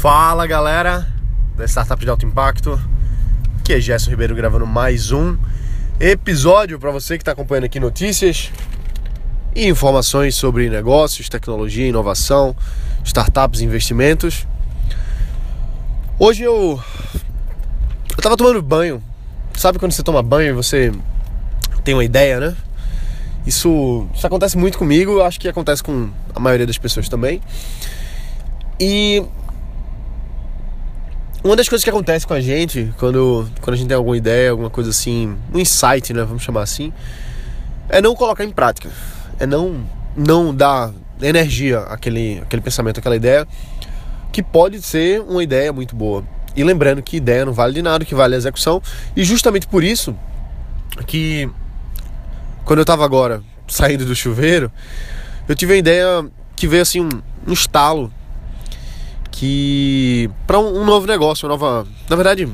Fala galera da Startup de Alto Impacto, aqui é Gerson Ribeiro gravando mais um episódio para você que está acompanhando aqui notícias e informações sobre negócios, tecnologia, inovação, startups, investimentos. Hoje eu eu tava tomando banho. Sabe quando você toma banho e você tem uma ideia, né? Isso, isso acontece muito comigo, acho que acontece com a maioria das pessoas também. E uma das coisas que acontece com a gente quando, quando a gente tem alguma ideia, alguma coisa assim, um insight, né, vamos chamar assim, é não colocar em prática, é não não dar energia àquele, àquele pensamento, àquela ideia, que pode ser uma ideia muito boa. E lembrando que ideia não vale de nada, que vale a execução, e justamente por isso que quando eu estava agora saindo do chuveiro, eu tive a ideia que veio assim um, um estalo que para um, novo negócio, uma nova, na verdade,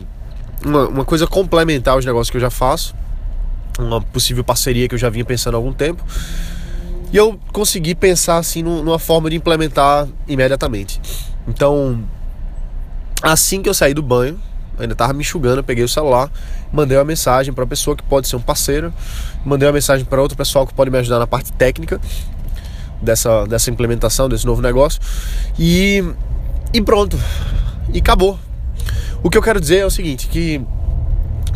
uma, uma coisa complementar aos negócios que eu já faço, uma possível parceria que eu já vinha pensando há algum tempo. E eu consegui pensar assim numa forma de implementar imediatamente. Então, assim que eu saí do banho, ainda tava me enxugando, peguei o celular, mandei uma mensagem para a pessoa que pode ser um parceiro, mandei uma mensagem para outro pessoal que pode me ajudar na parte técnica dessa, dessa implementação desse novo negócio. E e pronto. E acabou. O que eu quero dizer é o seguinte, que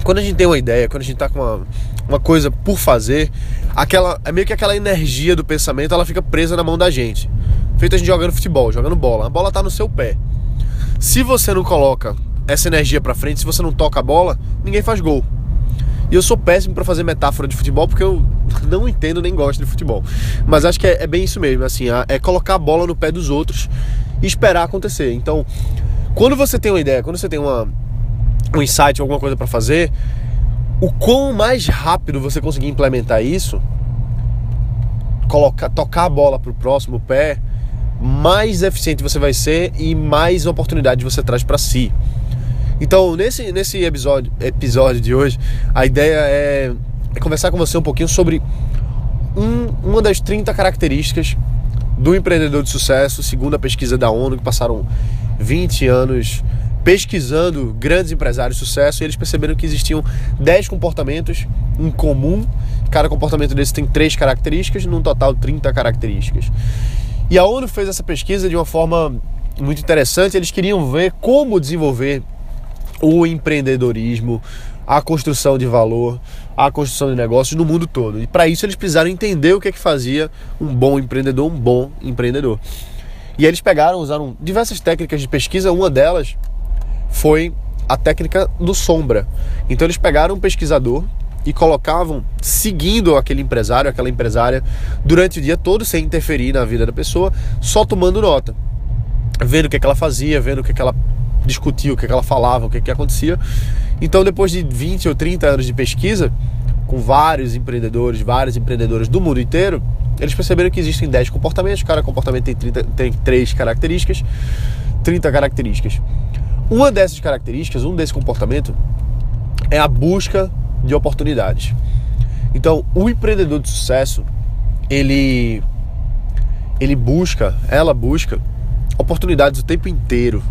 quando a gente tem uma ideia, quando a gente tá com uma, uma coisa por fazer, aquela é meio que aquela energia do pensamento, ela fica presa na mão da gente. Feito a gente jogando futebol, jogando bola. A bola tá no seu pé. Se você não coloca essa energia para frente, se você não toca a bola, ninguém faz gol. E eu sou péssimo para fazer metáfora de futebol porque eu não entendo nem gosto de futebol. Mas acho que é, é bem isso mesmo, assim, é colocar a bola no pé dos outros e esperar acontecer. Então, quando você tem uma ideia, quando você tem uma, um insight, alguma coisa para fazer, o quão mais rápido você conseguir implementar isso, colocar, tocar a bola pro próximo pé, mais eficiente você vai ser e mais oportunidade você traz para si. Então, nesse, nesse episódio, episódio de hoje, a ideia é, é conversar com você um pouquinho sobre um, uma das 30 características do empreendedor de sucesso, segundo a pesquisa da ONU, que passaram 20 anos pesquisando grandes empresários de sucesso e eles perceberam que existiam 10 comportamentos em comum. Cada comportamento desse tem três características, num total 30 características. E a ONU fez essa pesquisa de uma forma muito interessante. Eles queriam ver como desenvolver o empreendedorismo, a construção de valor, a construção de negócios no mundo todo. E para isso eles precisaram entender o que é que fazia um bom empreendedor, um bom empreendedor. E eles pegaram, usaram diversas técnicas de pesquisa, uma delas foi a técnica do sombra. Então eles pegaram um pesquisador e colocavam seguindo aquele empresário, aquela empresária durante o dia todo sem interferir na vida da pessoa, só tomando nota, vendo o que, é que ela fazia, vendo o que, é que ela discutia, o que, é que ela falava, o que, que acontecia. Então, depois de 20 ou 30 anos de pesquisa, com vários empreendedores, vários empreendedores do mundo inteiro, eles perceberam que existem 10 comportamentos, cada comportamento tem, 30, tem 3 características, 30 características. Uma dessas características, um desse comportamento, é a busca de oportunidades. Então, o empreendedor de sucesso, ele ele busca, ela busca oportunidades o tempo inteiro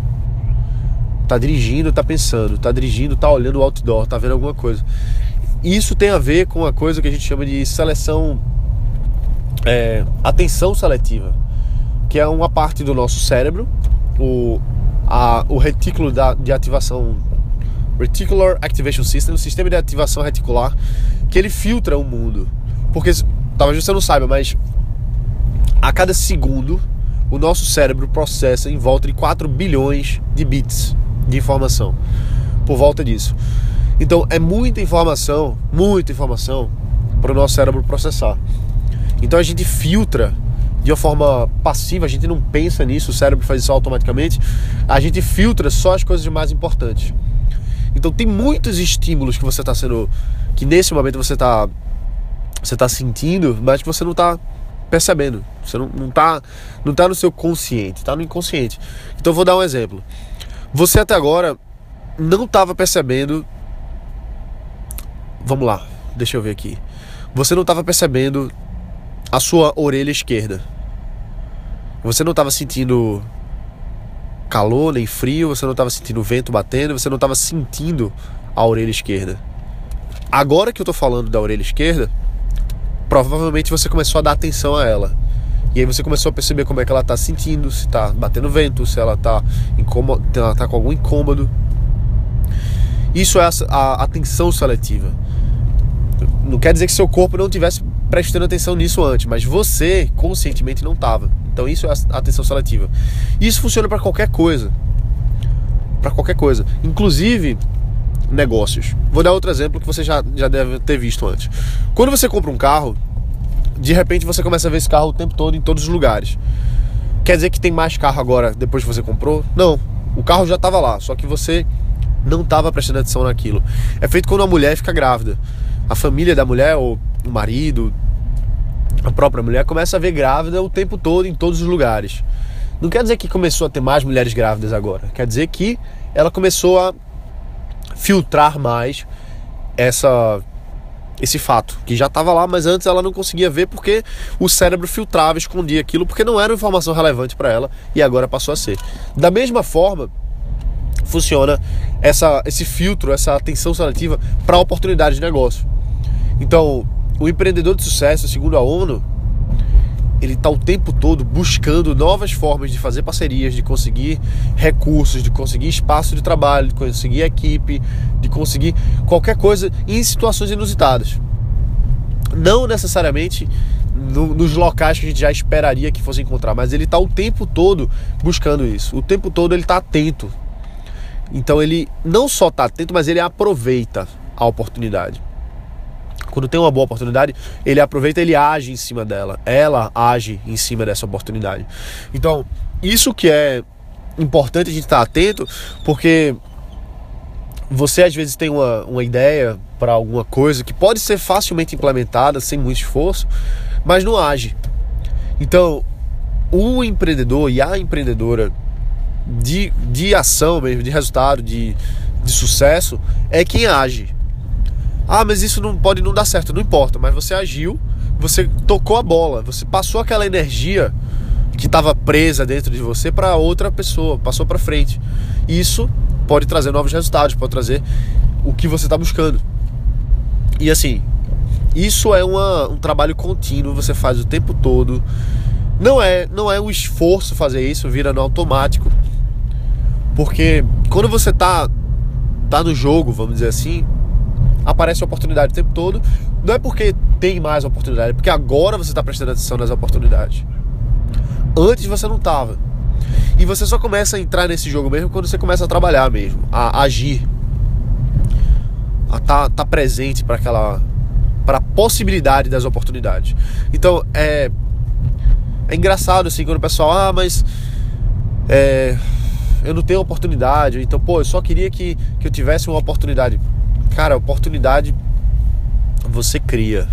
Tá dirigindo, tá pensando, tá dirigindo, tá olhando o outdoor, tá vendo alguma coisa. Isso tem a ver com a coisa que a gente chama de seleção, é, atenção seletiva, que é uma parte do nosso cérebro, o, a, o retículo da, de ativação, Reticular Activation System, o sistema de ativação reticular, que ele filtra o mundo. Porque talvez você não saiba, mas a cada segundo o nosso cérebro processa em volta de 4 bilhões de bits de informação por volta disso. Então é muita informação, muita informação para o nosso cérebro processar. Então a gente filtra de uma forma passiva, a gente não pensa nisso, o cérebro faz isso automaticamente. A gente filtra só as coisas mais importantes. Então tem muitos estímulos que você está sendo, que nesse momento você está você tá sentindo, mas que você não está percebendo. Você não, não, tá, não tá no seu consciente, está no inconsciente. Então vou dar um exemplo. Você até agora não estava percebendo. Vamos lá, deixa eu ver aqui. Você não estava percebendo a sua orelha esquerda. Você não estava sentindo calor nem frio, você não estava sentindo vento batendo, você não estava sentindo a orelha esquerda. Agora que eu estou falando da orelha esquerda, provavelmente você começou a dar atenção a ela. E aí você começou a perceber como é que ela está sentindo, se está batendo vento, se ela está tá com algum incômodo. Isso é a, a atenção seletiva. Não quer dizer que seu corpo não tivesse prestando atenção nisso antes, mas você conscientemente não estava. Então isso é a atenção seletiva. Isso funciona para qualquer coisa. Para qualquer coisa. Inclusive negócios. Vou dar outro exemplo que você já, já deve ter visto antes. Quando você compra um carro, de repente você começa a ver esse carro o tempo todo em todos os lugares. Quer dizer que tem mais carro agora depois que você comprou? Não. O carro já estava lá, só que você não estava prestando atenção naquilo. É feito quando a mulher fica grávida. A família da mulher, ou o marido, a própria mulher, começa a ver grávida o tempo todo em todos os lugares. Não quer dizer que começou a ter mais mulheres grávidas agora. Quer dizer que ela começou a filtrar mais essa esse fato, que já estava lá, mas antes ela não conseguia ver porque o cérebro filtrava, escondia aquilo, porque não era informação relevante para ela e agora passou a ser. Da mesma forma, funciona essa, esse filtro, essa atenção seletiva para oportunidades de negócio. Então, o empreendedor de sucesso, segundo a ONU, ele está o tempo todo buscando novas formas de fazer parcerias, de conseguir recursos, de conseguir espaço de trabalho, de conseguir equipe, de conseguir qualquer coisa em situações inusitadas. Não necessariamente no, nos locais que a gente já esperaria que fosse encontrar, mas ele está o tempo todo buscando isso. O tempo todo ele está atento. Então ele não só está atento, mas ele aproveita a oportunidade. Quando tem uma boa oportunidade, ele aproveita, ele age em cima dela. Ela age em cima dessa oportunidade. Então, isso que é importante a gente estar atento, porque você às vezes tem uma, uma ideia para alguma coisa que pode ser facilmente implementada sem muito esforço, mas não age. Então, o empreendedor e a empreendedora de, de ação mesmo, de resultado, de, de sucesso, é quem age. Ah, mas isso não pode não dar certo, não importa, mas você agiu, você tocou a bola, você passou aquela energia que estava presa dentro de você para outra pessoa, passou para frente. Isso pode trazer novos resultados, pode trazer o que você está buscando. E assim, isso é uma, um trabalho contínuo, você faz o tempo todo. Não é, não é um esforço fazer isso, vira no automático. Porque quando você tá tá no jogo, vamos dizer assim, aparece oportunidade o tempo todo. Não é porque tem mais oportunidade, é porque agora você está prestando atenção nas oportunidades. Antes você não estava. E você só começa a entrar nesse jogo mesmo quando você começa a trabalhar mesmo, a agir, a estar tá, tá presente para aquela, para a possibilidade das oportunidades. Então é é engraçado assim quando o pessoal, ah, mas é, eu não tenho oportunidade, então pô, eu só queria que, que eu tivesse uma oportunidade. Cara, oportunidade você cria.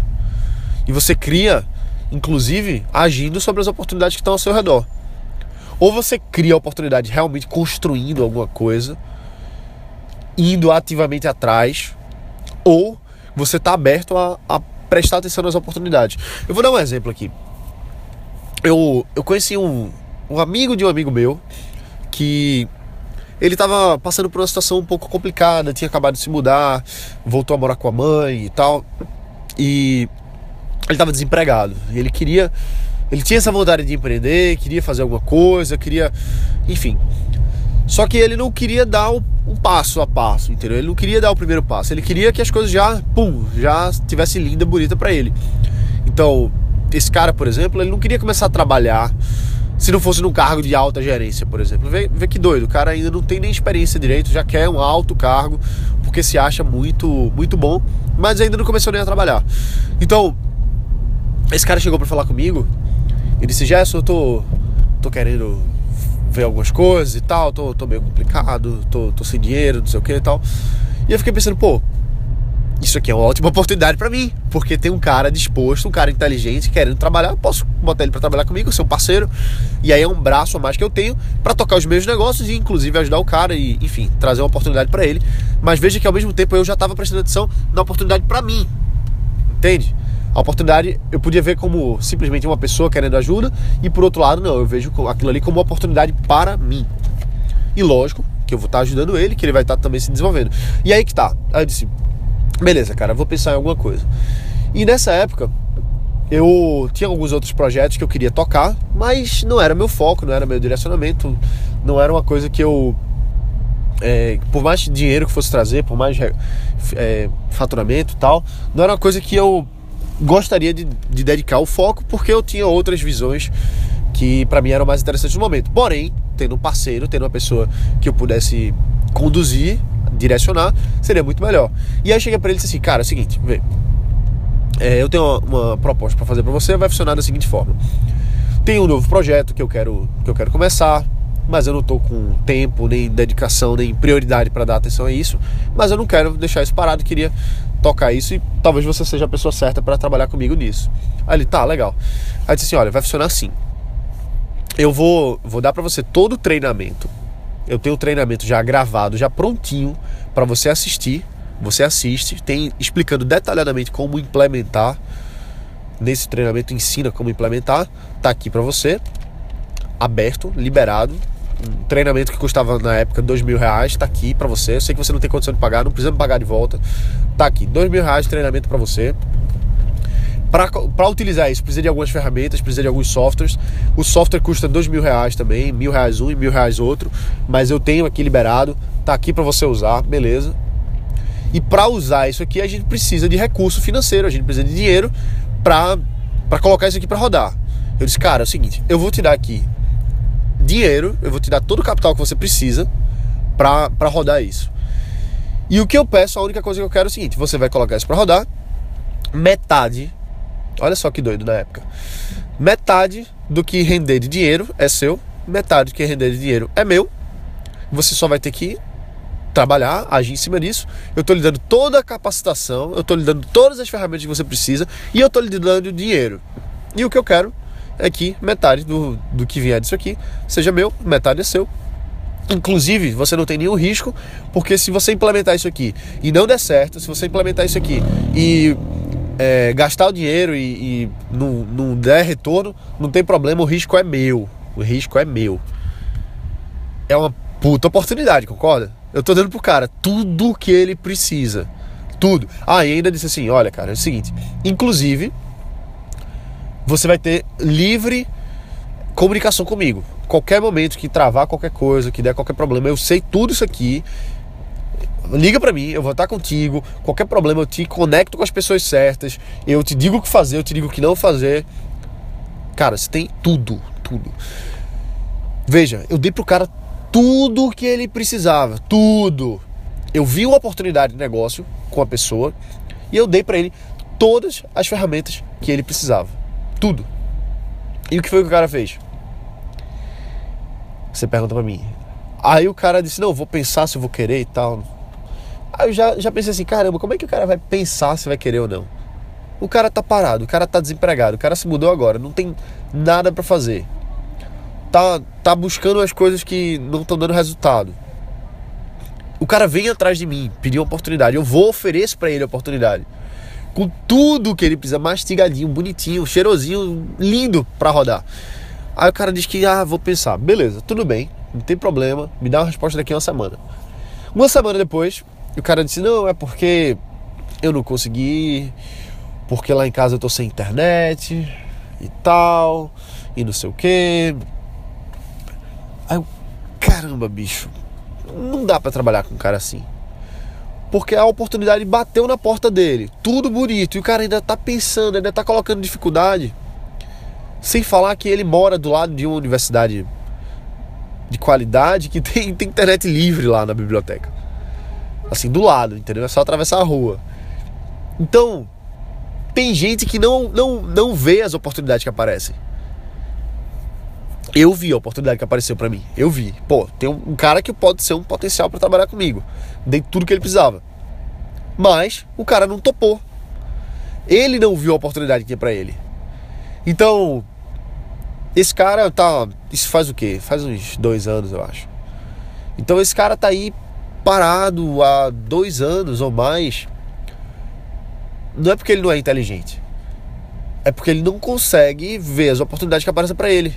E você cria, inclusive, agindo sobre as oportunidades que estão ao seu redor. Ou você cria a oportunidade realmente construindo alguma coisa, indo ativamente atrás, ou você está aberto a, a, prestar atenção nas oportunidades. Eu vou dar um exemplo aqui. Eu, eu conheci um, um amigo de um amigo meu que ele estava passando por uma situação um pouco complicada, tinha acabado de se mudar, voltou a morar com a mãe e tal. E ele estava desempregado. E ele queria. Ele tinha essa vontade de empreender, queria fazer alguma coisa, queria. Enfim. Só que ele não queria dar o, um passo a passo, entendeu? Ele não queria dar o primeiro passo. Ele queria que as coisas já, pum, já tivesse linda, bonita para ele. Então, esse cara, por exemplo, ele não queria começar a trabalhar se não fosse num cargo de alta gerência, por exemplo. Vê, vê que doido, o cara ainda não tem nem experiência direito, já quer um alto cargo, porque se acha muito, muito bom, mas ainda não começou nem a trabalhar. Então, esse cara chegou para falar comigo e disse: Gerson, eu tô, tô querendo ver algumas coisas e tal, tô, tô meio complicado, tô, tô sem dinheiro, não sei o que e tal. E eu fiquei pensando, pô, isso aqui é uma ótima oportunidade para mim, porque tem um cara disposto, um cara inteligente, querendo trabalhar, eu posso botar ele para trabalhar comigo, ser um parceiro, e aí é um braço a mais que eu tenho para tocar os meus negócios e inclusive ajudar o cara e, enfim, trazer uma oportunidade para ele. Mas veja que ao mesmo tempo eu já estava prestando atenção na oportunidade para mim. Entende? A oportunidade eu podia ver como simplesmente uma pessoa querendo ajuda e por outro lado não, eu vejo aquilo ali como uma oportunidade para mim. E lógico que eu vou estar ajudando ele, que ele vai estar também se desenvolvendo. E aí que tá. Aí eu disse, beleza, cara, vou pensar em alguma coisa. E nessa época, eu tinha alguns outros projetos que eu queria tocar, mas não era meu foco, não era meu direcionamento, não era uma coisa que eu. É, por mais dinheiro que fosse trazer, por mais é, faturamento e tal, não era uma coisa que eu gostaria de, de dedicar o foco, porque eu tinha outras visões que para mim eram mais interessantes no momento. Porém, tendo um parceiro, tendo uma pessoa que eu pudesse conduzir, direcionar, seria muito melhor. E aí cheguei para ele e disse assim, cara, é o seguinte, vê, é, eu tenho uma, uma proposta para fazer para você, vai funcionar da seguinte forma. Tem um novo projeto que eu quero que eu quero começar, mas eu não estou com tempo, nem dedicação, nem prioridade para dar atenção a isso, mas eu não quero deixar isso parado, queria tocar isso e talvez você seja a pessoa certa para trabalhar comigo nisso. Aí ele, tá, legal. Aí disse assim, olha, vai funcionar assim. Eu vou, vou dar para você todo o treinamento. Eu tenho o treinamento já gravado, já prontinho para você assistir você assiste, tem explicando detalhadamente como implementar. Nesse treinamento ensina como implementar. Tá aqui para você, aberto, liberado. Um treinamento que custava na época dois mil reais, tá aqui para você. Eu sei que você não tem condição de pagar, não precisa pagar de volta. Tá aqui, dois mil reais de treinamento para você. Para utilizar isso, precisa de algumas ferramentas, precisa de alguns softwares. O software custa dois mil reais também, mil reais um e mil reais outro. Mas eu tenho aqui liberado, tá aqui para você usar, beleza? E para usar isso aqui, a gente precisa de recurso financeiro, a gente precisa de dinheiro para colocar isso aqui para rodar. Eu disse, cara, é o seguinte, eu vou te dar aqui dinheiro, eu vou te dar todo o capital que você precisa para rodar isso. E o que eu peço, a única coisa que eu quero é o seguinte: você vai colocar isso para rodar, metade, olha só que doido na época, metade do que render de dinheiro é seu, metade do que render de dinheiro é meu. Você só vai ter que trabalhar, agir em cima disso. Eu estou lhe dando toda a capacitação, eu estou lhe dando todas as ferramentas que você precisa e eu estou lhe dando dinheiro. E o que eu quero é que metade do, do que vier disso aqui seja meu, metade é seu. Inclusive, você não tem nenhum risco, porque se você implementar isso aqui e não der certo, se você implementar isso aqui e é, gastar o dinheiro e, e não, não der retorno, não tem problema, o risco é meu. O risco é meu. É uma puta oportunidade, concorda? Eu tô dando pro cara tudo que ele precisa. Tudo. Ah, e ainda disse assim: olha, cara, é o seguinte. Inclusive, você vai ter livre comunicação comigo. Qualquer momento que travar qualquer coisa, que der qualquer problema, eu sei tudo isso aqui. Liga para mim, eu vou estar contigo. Qualquer problema, eu te conecto com as pessoas certas. Eu te digo o que fazer, eu te digo o que não fazer. Cara, você tem tudo, tudo. Veja, eu dei pro cara tudo que ele precisava, tudo. Eu vi uma oportunidade de negócio com a pessoa e eu dei para ele todas as ferramentas que ele precisava, tudo. E o que foi que o cara fez? Você pergunta para mim. Aí o cara disse: Não, vou pensar se eu vou querer e tal. Aí eu já, já pensei assim: Caramba, como é que o cara vai pensar se vai querer ou não? O cara tá parado, o cara tá desempregado, o cara se mudou agora, não tem nada para fazer tá, tá buscando as coisas que não estão dando resultado. O cara vem atrás de mim, pediu uma oportunidade. Eu vou oferecer para ele a oportunidade. Com tudo que ele precisa, mastigadinho, bonitinho, cheirosinho, lindo para rodar. Aí o cara diz que, ah, vou pensar. Beleza, tudo bem, não tem problema, me dá uma resposta daqui a uma semana. Uma semana depois, o cara disse: Não, é porque eu não consegui, porque lá em casa eu tô sem internet e tal, e não sei o que. Aí eu, caramba, bicho, não dá para trabalhar com um cara assim. Porque a oportunidade bateu na porta dele, tudo bonito, e o cara ainda tá pensando, ainda tá colocando dificuldade. Sem falar que ele mora do lado de uma universidade de qualidade que tem, tem internet livre lá na biblioteca. Assim, do lado, entendeu? É só atravessar a rua. Então, tem gente que não, não, não vê as oportunidades que aparecem. Eu vi a oportunidade que apareceu para mim. Eu vi. Pô, tem um cara que pode ser um potencial para trabalhar comigo. Dei tudo que ele precisava. Mas o cara não topou. Ele não viu a oportunidade que tinha para ele. Então, esse cara tá. Isso faz o quê? Faz uns dois anos, eu acho. Então esse cara tá aí parado há dois anos ou mais. Não é porque ele não é inteligente. É porque ele não consegue ver as oportunidades que aparecem para ele.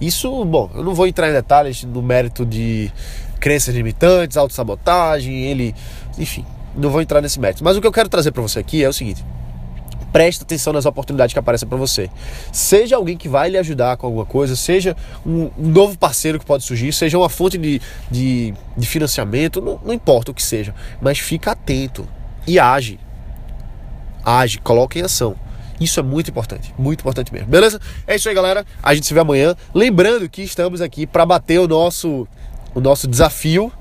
Isso, bom, eu não vou entrar em detalhes no mérito de crenças limitantes, autossabotagem, ele, enfim, não vou entrar nesse mérito. Mas o que eu quero trazer para você aqui é o seguinte: preste atenção nas oportunidades que aparecem para você. Seja alguém que vai lhe ajudar com alguma coisa, seja um, novo parceiro que pode surgir, seja uma fonte de, de, de financiamento, não, não importa o que seja, mas fica atento e age. Age, coloque em ação. Isso é muito importante, muito importante mesmo. Beleza? É isso aí, galera. A gente se vê amanhã. Lembrando que estamos aqui para bater o nosso o nosso desafio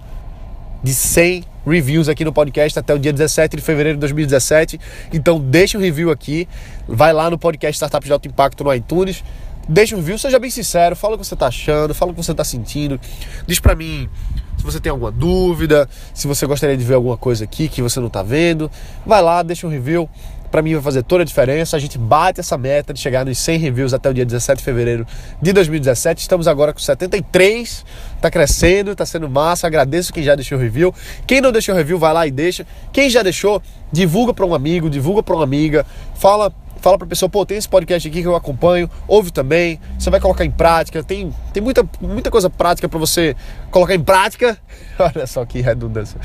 de 100 reviews aqui no podcast até o dia 17 de fevereiro de 2017. Então deixa um review aqui, vai lá no podcast Startups de Alto Impacto no iTunes, deixa um review, seja bem sincero, fala o que você está achando, fala o que você está sentindo, diz para mim se você tem alguma dúvida, se você gostaria de ver alguma coisa aqui que você não está vendo, vai lá, deixa um review para mim vai fazer toda a diferença. A gente bate essa meta de chegar nos 100 reviews até o dia 17 de fevereiro de 2017. Estamos agora com 73, tá crescendo, tá sendo massa. Agradeço quem já deixou review. Quem não deixou review, vai lá e deixa. Quem já deixou, divulga para um amigo, divulga para uma amiga. Fala fala pra pessoa, pô, tem esse podcast aqui que eu acompanho, ouve também, você vai colocar em prática, tem, tem muita, muita coisa prática para você colocar em prática. Olha só que redundância.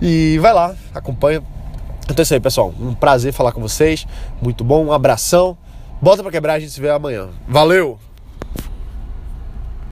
E vai lá, acompanha, então é isso aí, pessoal. Um prazer falar com vocês. Muito bom. Um abração. Bota para quebrar, a gente se vê amanhã. Valeu!